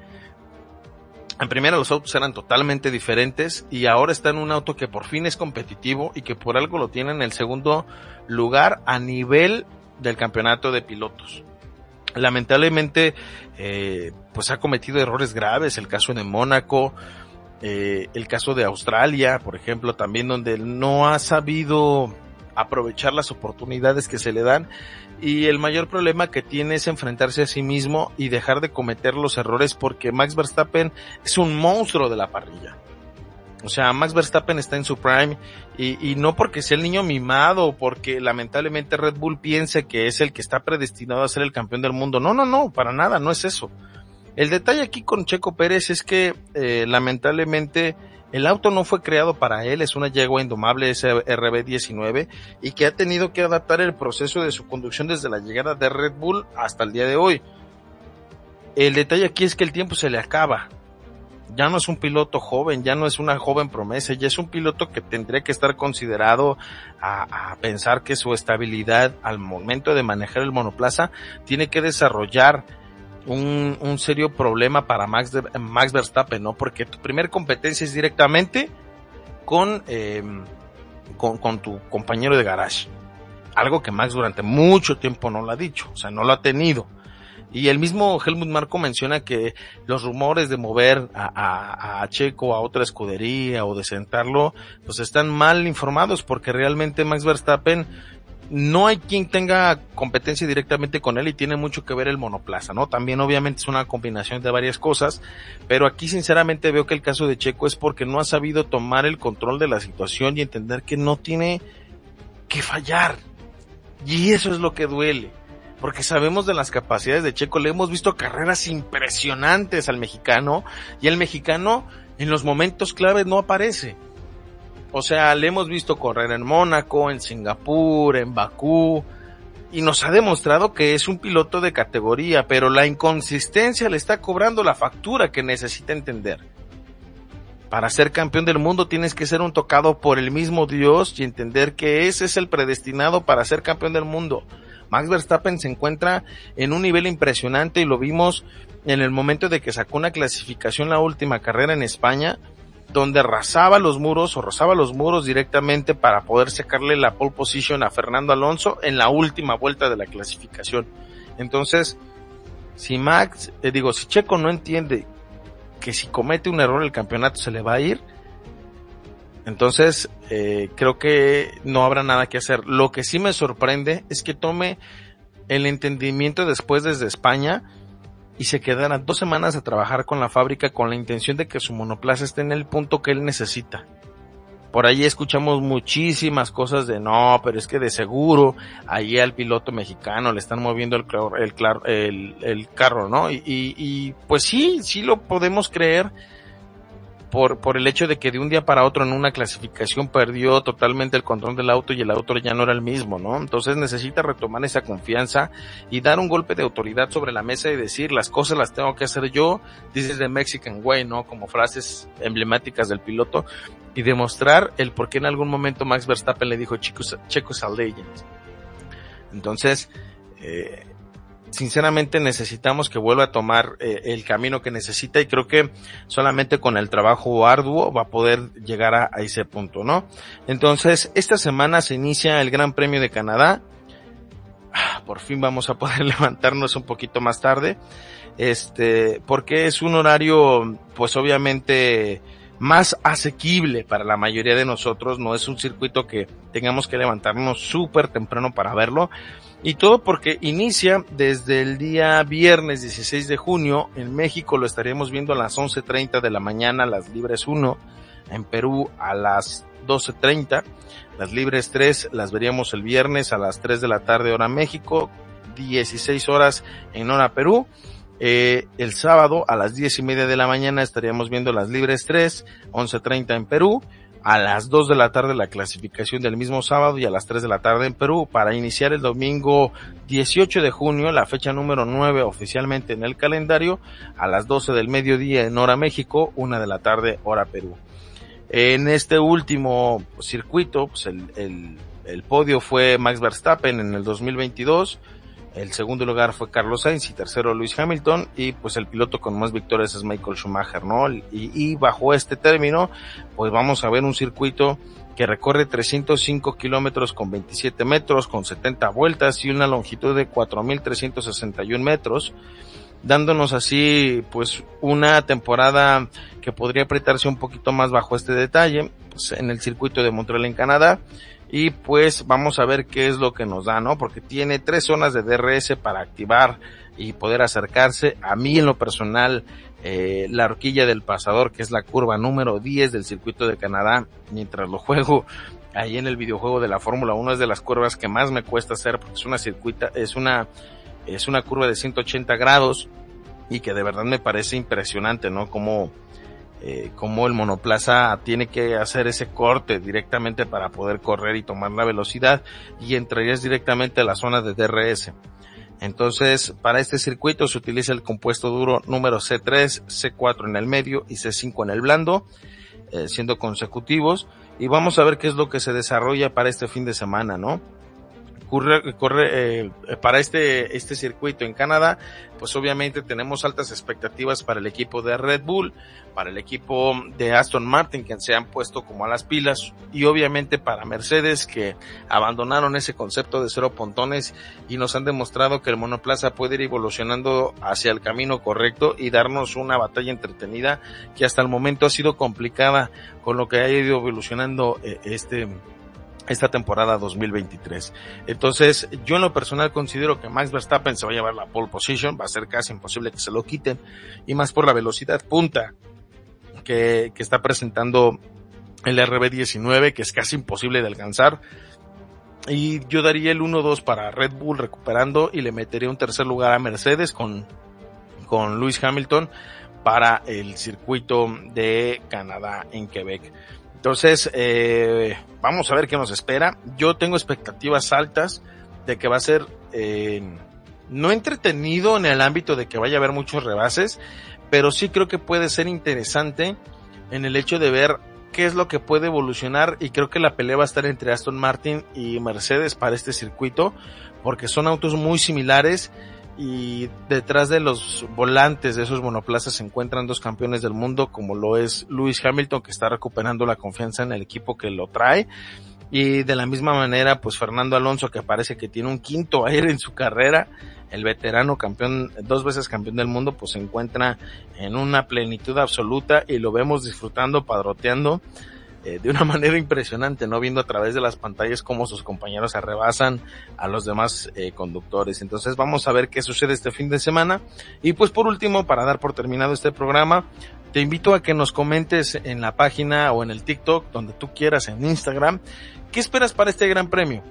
En primera los autos eran totalmente diferentes y ahora está en un auto que por fin es competitivo y que por algo lo tiene en el segundo lugar a nivel del campeonato de pilotos lamentablemente eh, pues ha cometido errores graves el caso de Mónaco eh, el caso de Australia por ejemplo también donde no ha sabido aprovechar las oportunidades que se le dan y el mayor problema que tiene es enfrentarse a sí mismo y dejar de cometer los errores porque Max Verstappen es un monstruo de la parrilla o sea, Max Verstappen está en su prime y, y, no porque sea el niño mimado porque lamentablemente Red Bull piense que es el que está predestinado a ser el campeón del mundo. No, no, no, para nada, no es eso. El detalle aquí con Checo Pérez es que eh, lamentablemente el auto no fue creado para él, es una yegua indomable SRB19 y que ha tenido que adaptar el proceso de su conducción desde la llegada de Red Bull hasta el día de hoy. El detalle aquí es que el tiempo se le acaba ya no es un piloto joven, ya no es una joven promesa, ya es un piloto que tendría que estar considerado a, pensar que su estabilidad al momento de manejar el monoplaza tiene que desarrollar un, un serio problema para Max, de, Max Verstappen, ¿no? Porque tu primer competencia es directamente con, eh, con, con tu compañero de garage. Algo que Max durante mucho tiempo no lo ha dicho, o sea, no lo ha tenido y el mismo Helmut Marco menciona que los rumores de mover a, a, a, Checo a otra escudería o de sentarlo, pues están mal informados porque realmente Max Verstappen no hay quien tenga competencia directamente con él y tiene mucho que ver el monoplaza, ¿no? También obviamente es una combinación de varias cosas, pero aquí sinceramente veo que el caso de Checo es porque no ha sabido tomar el control de la situación y entender que no tiene que fallar. Y eso es lo que duele porque sabemos de las capacidades de Checo, le hemos visto carreras impresionantes al mexicano y el mexicano en los momentos claves no aparece. O sea, le hemos visto correr en Mónaco, en Singapur, en Bakú, y nos ha demostrado que es un piloto de categoría, pero la inconsistencia le está cobrando la factura que necesita entender. Para ser campeón del mundo tienes que ser un tocado por el mismo Dios y entender que ese es el predestinado para ser campeón del mundo. Max Verstappen se encuentra en un nivel impresionante y lo vimos en el momento de que sacó una clasificación la última carrera en España, donde arrasaba los muros o rozaba los muros directamente para poder sacarle la pole position a Fernando Alonso en la última vuelta de la clasificación. Entonces, si Max, eh, digo, si Checo no entiende que si comete un error el campeonato se le va a ir, entonces eh, creo que no habrá nada que hacer. Lo que sí me sorprende es que tome el entendimiento después desde España y se quedara dos semanas a trabajar con la fábrica con la intención de que su monoplaza esté en el punto que él necesita. Por ahí escuchamos muchísimas cosas de no, pero es que de seguro ahí al piloto mexicano le están moviendo el, el, el, carro, ¿no? Y, y, y pues sí, sí lo podemos creer, por, por el hecho de que de un día para otro en una clasificación perdió totalmente el control del auto y el auto ya no era el mismo, ¿no? Entonces necesita retomar esa confianza y dar un golpe de autoridad sobre la mesa y decir las cosas las tengo que hacer yo, dices de Mexican Way, ¿no? Como frases emblemáticas del piloto y demostrar el por qué en algún momento Max Verstappen le dijo chicos, chicos a legends. Entonces, eh, sinceramente necesitamos que vuelva a tomar eh, el camino que necesita y creo que solamente con el trabajo arduo va a poder llegar a, ese punto, ¿no? Entonces, esta semana se inicia el Gran Premio de Canadá. Ah, por fin vamos a poder levantarnos un poquito más tarde. Este, porque es un horario, pues obviamente, más asequible para la mayoría de nosotros. No es un circuito que tengamos que levantarnos súper temprano para verlo. Y todo porque inicia desde el día viernes 16 de junio. En México lo estaríamos viendo a las 11.30 de la mañana, las libres 1. En Perú a las 12.30. Las libres 3 las veríamos el viernes a las 3 de la tarde hora México. 16 horas en hora Perú. Eh, el sábado a las 10 y media de la mañana estaríamos viendo las libres 3, 11.30 en Perú a las 2 de la tarde la clasificación del mismo sábado y a las 3 de la tarde en Perú para iniciar el domingo 18 de junio, la fecha número 9 oficialmente en el calendario, a las 12 del mediodía en hora México, 1 de la tarde hora Perú. En este último circuito, pues el, el, el podio fue Max Verstappen en el 2022, el segundo lugar fue Carlos Sainz y tercero Luis Hamilton y pues el piloto con más victorias es Michael Schumacher, ¿no? Y, y bajo este término pues vamos a ver un circuito que recorre 305 kilómetros con 27 metros, con 70 vueltas y una longitud de 4.361 metros, dándonos así pues una temporada que podría apretarse un poquito más bajo este detalle pues, en el circuito de Montreal en Canadá y pues vamos a ver qué es lo que nos da, ¿no? Porque tiene tres zonas de DRS para activar y poder acercarse. A mí en lo personal, eh, la horquilla del pasador, que es la curva número 10 del circuito de Canadá, mientras lo juego ahí en el videojuego de la Fórmula 1 es de las curvas que más me cuesta hacer porque es una circuita, es una, es una curva de 180 grados y que de verdad me parece impresionante, ¿no? Como eh, como el monoplaza tiene que hacer ese corte directamente para poder correr y tomar la velocidad y entrarías directamente a la zona de DRS. Entonces, para este circuito se utiliza el compuesto duro número C3, C4 en el medio y C5 en el blando, eh, siendo consecutivos. Y vamos a ver qué es lo que se desarrolla para este fin de semana, ¿no? Corre, eh, para este, este circuito en Canadá, pues obviamente tenemos altas expectativas para el equipo de Red Bull, para el equipo de Aston Martin que se han puesto como a las pilas y obviamente para Mercedes que abandonaron ese concepto de cero pontones y nos han demostrado que el monoplaza puede ir evolucionando hacia el camino correcto y darnos una batalla entretenida que hasta el momento ha sido complicada con lo que ha ido evolucionando eh, este esta temporada 2023. Entonces, yo en lo personal considero que Max Verstappen se va a llevar la pole position, va a ser casi imposible que se lo quiten, y más por la velocidad punta que, está presentando el RB19, que es casi imposible de alcanzar. Y yo daría el 1-2 para Red Bull recuperando y le metería un tercer lugar a Mercedes con, con Lewis Hamilton para el circuito de Canadá en Quebec. Entonces, eh, vamos a ver qué nos espera. Yo tengo expectativas altas de que va a ser eh, no entretenido en el ámbito de que vaya a haber muchos rebases, pero sí creo que puede ser interesante en el hecho de ver qué es lo que puede evolucionar y creo que la pelea va a estar entre Aston Martin y Mercedes para este circuito porque son autos muy similares y detrás de los volantes de esos monoplazas se encuentran dos campeones del mundo como lo es Lewis Hamilton que está recuperando la confianza en el equipo que lo trae. Y de la misma manera pues Fernando Alonso que parece que tiene un quinto aire en su carrera el veterano campeón, dos veces campeón del mundo, pues se encuentra en una plenitud absoluta y lo vemos disfrutando, padroteando eh, de una manera impresionante, ¿no? Viendo a través de las pantallas cómo sus compañeros arrebasan a los demás eh, conductores. Entonces vamos a ver qué sucede este fin de semana. Y pues por último, para dar por terminado este programa, te invito a que nos comentes en la página o en el TikTok, donde tú quieras, en Instagram, ¿qué esperas para este gran premio?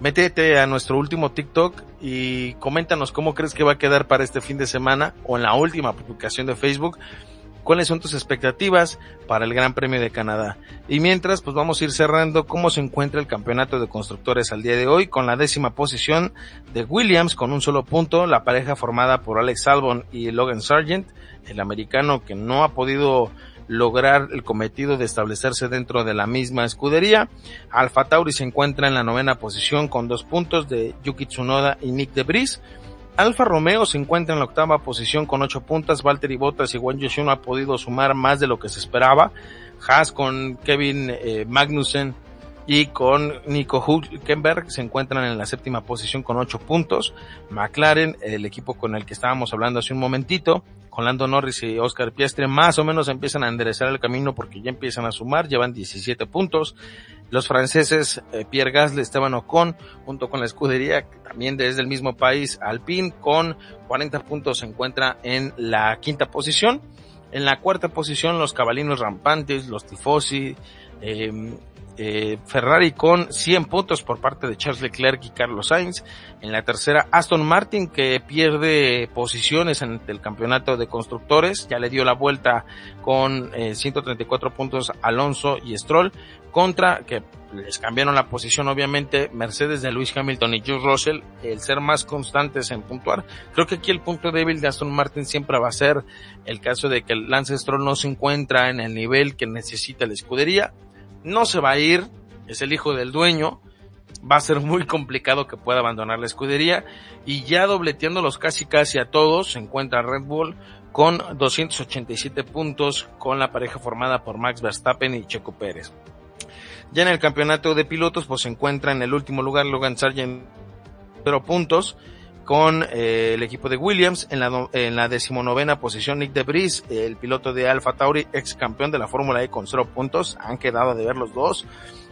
métete a nuestro último TikTok y coméntanos cómo crees que va a quedar para este fin de semana o en la última publicación de Facebook. ¿Cuáles son tus expectativas para el Gran Premio de Canadá? Y mientras, pues vamos a ir cerrando cómo se encuentra el campeonato de constructores al día de hoy con la décima posición de Williams con un solo punto, la pareja formada por Alex Albon y Logan Sargent, el americano que no ha podido lograr el cometido de establecerse dentro de la misma escudería. Alfa Tauri se encuentra en la novena posición con dos puntos de Yuki Tsunoda y Nick Debris. Alfa Romeo se encuentra en la octava posición con ocho puntas. Valtteri Bottas y Juan Yoshi no ha podido sumar más de lo que se esperaba. Haas con Kevin eh, Magnussen y con Nico Hülkenberg se encuentran en la séptima posición con ocho puntos. McLaren, el equipo con el que estábamos hablando hace un momentito, con Lando Norris y Oscar Piastri, más o menos empiezan a enderezar el camino porque ya empiezan a sumar, llevan 17 puntos. Los franceses eh, Pierre Gasly, Esteban Ocon, junto con la escudería, también desde el mismo país, Alpine, con 40 puntos se encuentra en la quinta posición. En la cuarta posición los cabalinos rampantes, los tifosi, eh, eh, Ferrari con 100 puntos por parte de Charles Leclerc y Carlos Sainz. En la tercera, Aston Martin que pierde posiciones en el campeonato de constructores. Ya le dio la vuelta con 134 eh, puntos Alonso y Stroll contra que les cambiaron la posición obviamente Mercedes de Lewis Hamilton y George Russell el ser más constantes en puntuar creo que aquí el punto débil de Aston Martin siempre va a ser el caso de que Lance Stroll no se encuentra en el nivel que necesita la escudería no se va a ir, es el hijo del dueño, va a ser muy complicado que pueda abandonar la escudería y ya dobleteándolos casi casi a todos se encuentra Red Bull con 287 puntos con la pareja formada por Max Verstappen y Checo Pérez. Ya en el campeonato de pilotos pues se encuentra en el último lugar Logan Sargent 0 puntos con eh, el equipo de Williams en la, en la decimonovena posición. Nick Debris, el piloto de Alfa Tauri, ex campeón de la Fórmula E con cero puntos, han quedado de ver los dos.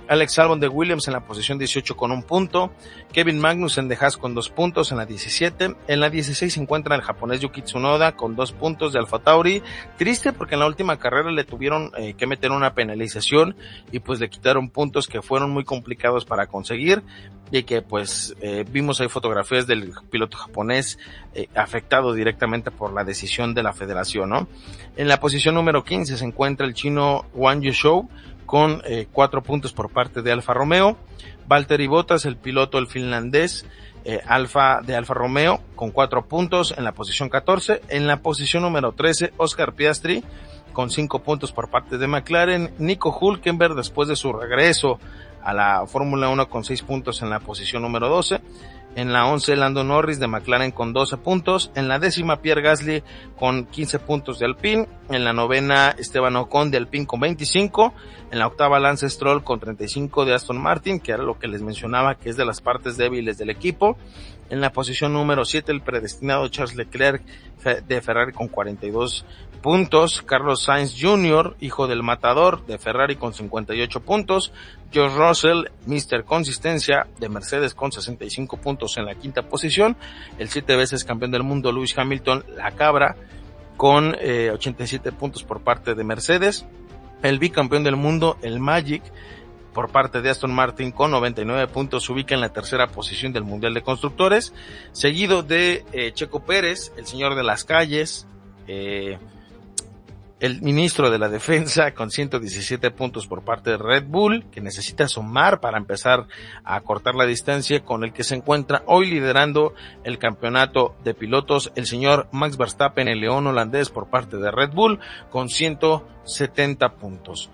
Alex Albon de Williams en la posición 18 con un punto, Kevin Magnussen de Haas con dos puntos en la 17, en la 16 se encuentra el japonés Yuki Tsunoda con dos puntos de Alfa Tauri, triste porque en la última carrera le tuvieron eh, que meter una penalización y pues le quitaron puntos que fueron muy complicados para conseguir y que pues eh, vimos ahí fotografías del piloto japonés eh, afectado directamente por la decisión de la federación, ¿no? En la posición número 15 se encuentra el chino Wang Yuzhou con eh, cuatro puntos por parte de Alfa Romeo. Valtteri Bottas, el piloto, el finlandés, eh, Alfa de Alfa Romeo, con cuatro puntos en la posición 14. En la posición número 13, Oscar Piastri, con cinco puntos por parte de McLaren. Nico Hulkenberg, después de su regreso a la Fórmula 1 con seis puntos en la posición número 12. En la 11 Lando Norris de McLaren con 12 puntos. En la décima Pierre Gasly con 15 puntos de Alpine. En la novena Esteban Ocon de Alpine con 25. En la octava Lance Stroll con 35 de Aston Martin, que era lo que les mencionaba que es de las partes débiles del equipo. En la posición número 7 el predestinado Charles Leclerc de Ferrari con 42 puntos, Carlos Sainz Jr., hijo del matador de Ferrari con 58 puntos, George Russell, Mr. Consistencia de Mercedes con 65 puntos en la quinta posición, el siete veces campeón del mundo Lewis Hamilton, la cabra, con 87 eh, puntos por parte de Mercedes, el bicampeón del mundo, el Magic, por parte de Aston Martin con 99 puntos se ubica en la tercera posición del Mundial de Constructores, seguido de eh, Checo Pérez, el señor de las calles, eh, el ministro de la Defensa con 117 puntos por parte de Red Bull, que necesita sumar para empezar a cortar la distancia con el que se encuentra hoy liderando el campeonato de pilotos, el señor Max Verstappen, el león holandés por parte de Red Bull, con 170 puntos.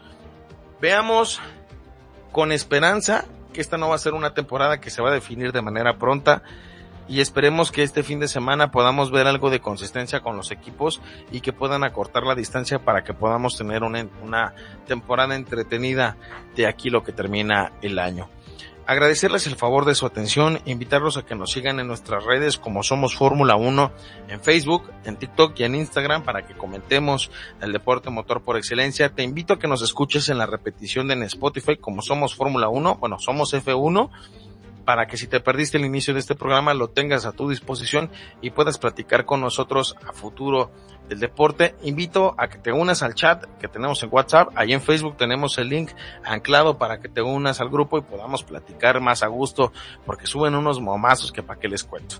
Veamos con esperanza que esta no va a ser una temporada que se va a definir de manera pronta y esperemos que este fin de semana podamos ver algo de consistencia con los equipos y que puedan acortar la distancia para que podamos tener una, temporada entretenida de aquí lo que termina el año. Agradecerles el favor de su atención, invitarlos a que nos sigan en nuestras redes como somos Fórmula 1 en Facebook, en TikTok y en Instagram para que comentemos el deporte motor por excelencia. Te invito a que nos escuches en la repetición en Spotify como somos Fórmula 1, bueno, somos F1 para que si te perdiste el inicio de este programa lo tengas a tu disposición y puedas platicar con nosotros a futuro del deporte. Invito a que te unas al chat que tenemos en WhatsApp. Ahí en Facebook tenemos el link anclado para que te unas al grupo y podamos platicar más a gusto porque suben unos momazos que para qué les cuento.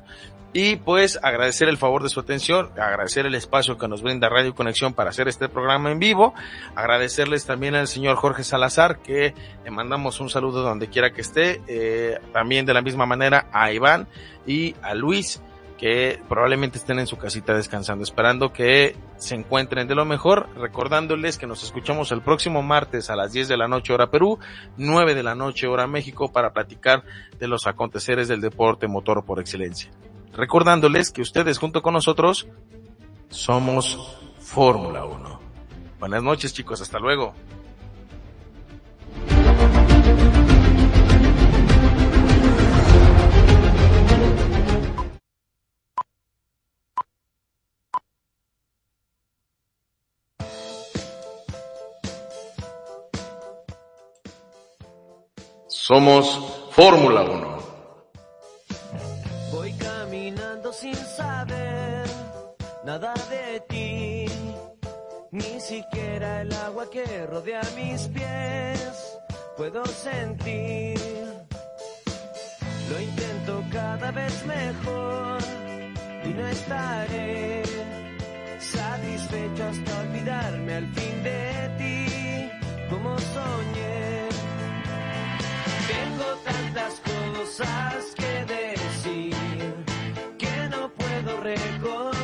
Y pues agradecer el favor de su atención, agradecer el espacio que nos brinda Radio Conexión para hacer este programa en vivo, agradecerles también al señor Jorge Salazar que le mandamos un saludo donde quiera que esté, eh, también de la misma manera a Iván y a Luis que probablemente estén en su casita descansando, esperando que se encuentren de lo mejor, recordándoles que nos escuchamos el próximo martes a las 10 de la noche hora Perú, 9 de la noche hora México para platicar de los aconteceres del deporte motor por excelencia recordándoles que ustedes junto con nosotros somos Fórmula 1. Buenas noches chicos, hasta luego. Somos Fórmula 1. sin saber nada de ti, ni siquiera el agua que rodea mis pies puedo sentir. Lo intento cada vez mejor y no estaré satisfecho hasta olvidarme al fin de ti, como soñé. Tantas cosas que decir recordar.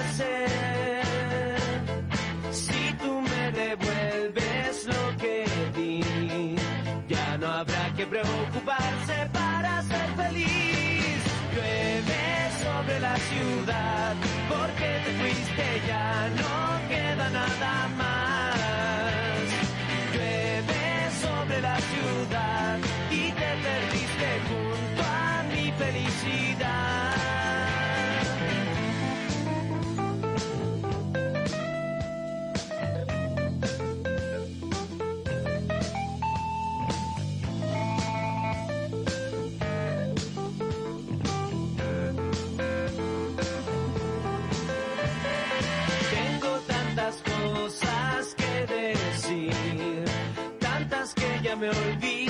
Que preocuparse para ser feliz. Llueve sobre la ciudad, porque te fuiste ya no queda nada más. Llueve sobre la ciudad y te perdiste junto a mi felicidad. me olvido.